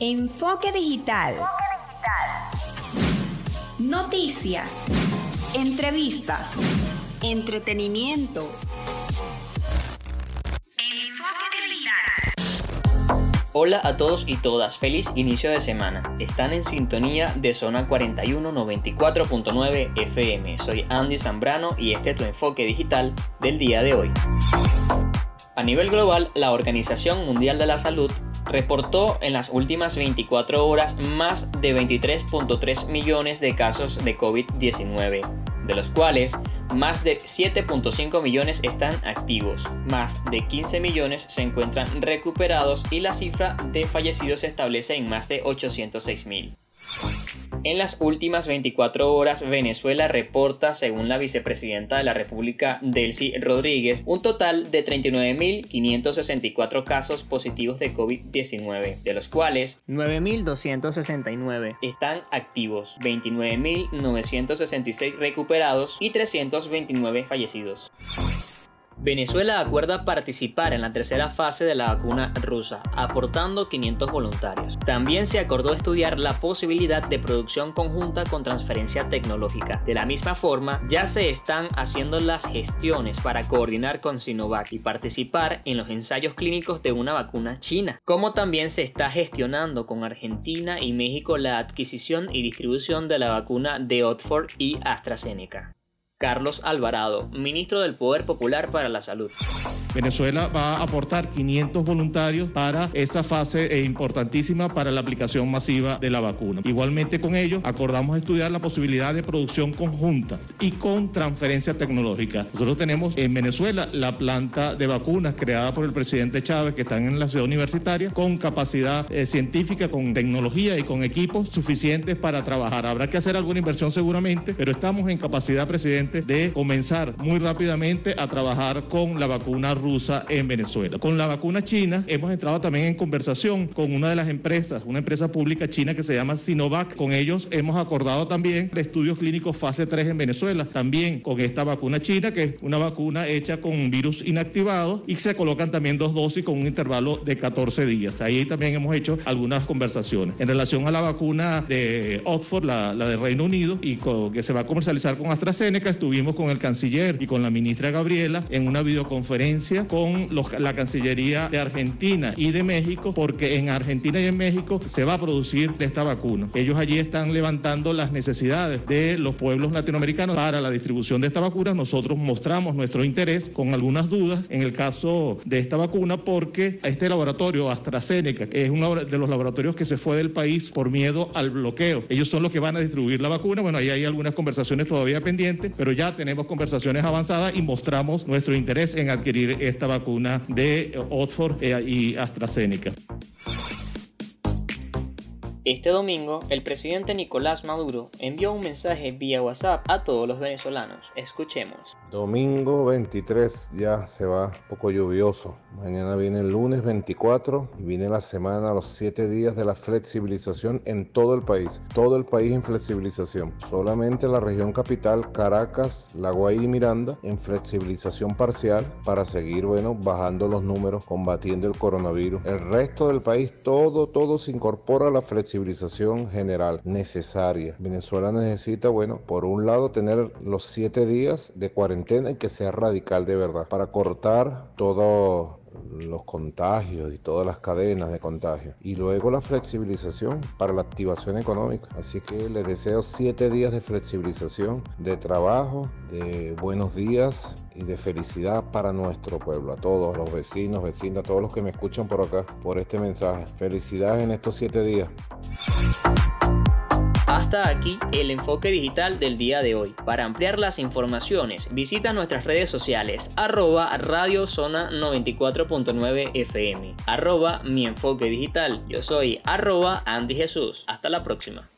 Enfoque digital. Noticias. Entrevistas. Entretenimiento. Hola a todos y todas, feliz inicio de semana. Están en sintonía de Zona 41 94.9 FM. Soy Andy Zambrano y este es tu enfoque digital del día de hoy. A nivel global, la Organización Mundial de la Salud reportó en las últimas 24 horas más de 23.3 millones de casos de COVID-19, de los cuales más de 7.5 millones están activos, más de 15 millones se encuentran recuperados y la cifra de fallecidos se establece en más de 806 mil. En las últimas 24 horas, Venezuela reporta, según la vicepresidenta de la República, Delcy Rodríguez, un total de 39.564 casos positivos de COVID-19, de los cuales 9.269 están activos, 29.966 recuperados y 329 fallecidos. Venezuela acuerda participar en la tercera fase de la vacuna rusa, aportando 500 voluntarios. También se acordó estudiar la posibilidad de producción conjunta con transferencia tecnológica. De la misma forma, ya se están haciendo las gestiones para coordinar con Sinovac y participar en los ensayos clínicos de una vacuna china, como también se está gestionando con Argentina y México la adquisición y distribución de la vacuna de Oxford y AstraZeneca. Carlos Alvarado, ministro del Poder Popular para la Salud. Venezuela va a aportar 500 voluntarios para esa fase eh, importantísima para la aplicación masiva de la vacuna. Igualmente con ellos acordamos estudiar la posibilidad de producción conjunta y con transferencia tecnológica. Nosotros tenemos en Venezuela la planta de vacunas creada por el presidente Chávez que están en la ciudad universitaria con capacidad eh, científica, con tecnología y con equipos suficientes para trabajar. Habrá que hacer alguna inversión seguramente, pero estamos en capacidad, presidente de comenzar muy rápidamente a trabajar con la vacuna rusa en Venezuela. Con la vacuna china hemos entrado también en conversación con una de las empresas, una empresa pública china que se llama Sinovac. Con ellos hemos acordado también estudios clínicos fase 3 en Venezuela, también con esta vacuna china, que es una vacuna hecha con un virus inactivado y se colocan también dos dosis con un intervalo de 14 días. Ahí también hemos hecho algunas conversaciones. En relación a la vacuna de Oxford, la, la de Reino Unido, y que se va a comercializar con AstraZeneca, estuvimos con el canciller y con la ministra Gabriela en una videoconferencia con la Cancillería de Argentina y de México, porque en Argentina y en México se va a producir esta vacuna. Ellos allí están levantando las necesidades de los pueblos latinoamericanos para la distribución de esta vacuna. Nosotros mostramos nuestro interés con algunas dudas en el caso de esta vacuna porque este laboratorio AstraZeneca es uno de los laboratorios que se fue del país por miedo al bloqueo. Ellos son los que van a distribuir la vacuna. Bueno, ahí hay algunas conversaciones todavía pendientes, pero pero ya tenemos conversaciones avanzadas y mostramos nuestro interés en adquirir esta vacuna de Oxford eh, y AstraZeneca. Este domingo, el presidente Nicolás Maduro envió un mensaje vía WhatsApp a todos los venezolanos. Escuchemos. Domingo 23 ya se va poco lluvioso. Mañana viene el lunes 24 y viene la semana, los 7 días de la flexibilización en todo el país. Todo el país en flexibilización. Solamente la región capital, Caracas, La Guaira y Miranda en flexibilización parcial para seguir, bueno, bajando los números, combatiendo el coronavirus. El resto del país, todo, todo se incorpora a la flexibilización general necesaria. Venezuela necesita, bueno, por un lado tener los siete días de cuarentena y que sea radical de verdad para cortar todo los contagios y todas las cadenas de contagio. Y luego la flexibilización para la activación económica. Así que les deseo siete días de flexibilización, de trabajo, de buenos días y de felicidad para nuestro pueblo. A todos los vecinos, vecinas, a todos los que me escuchan por acá, por este mensaje. Felicidades en estos siete días. Hasta aquí el enfoque digital del día de hoy. Para ampliar las informaciones, visita nuestras redes sociales arroba radio zona 94.9 FM, arroba mi enfoque digital. Yo soy arroba Andy Jesús. Hasta la próxima.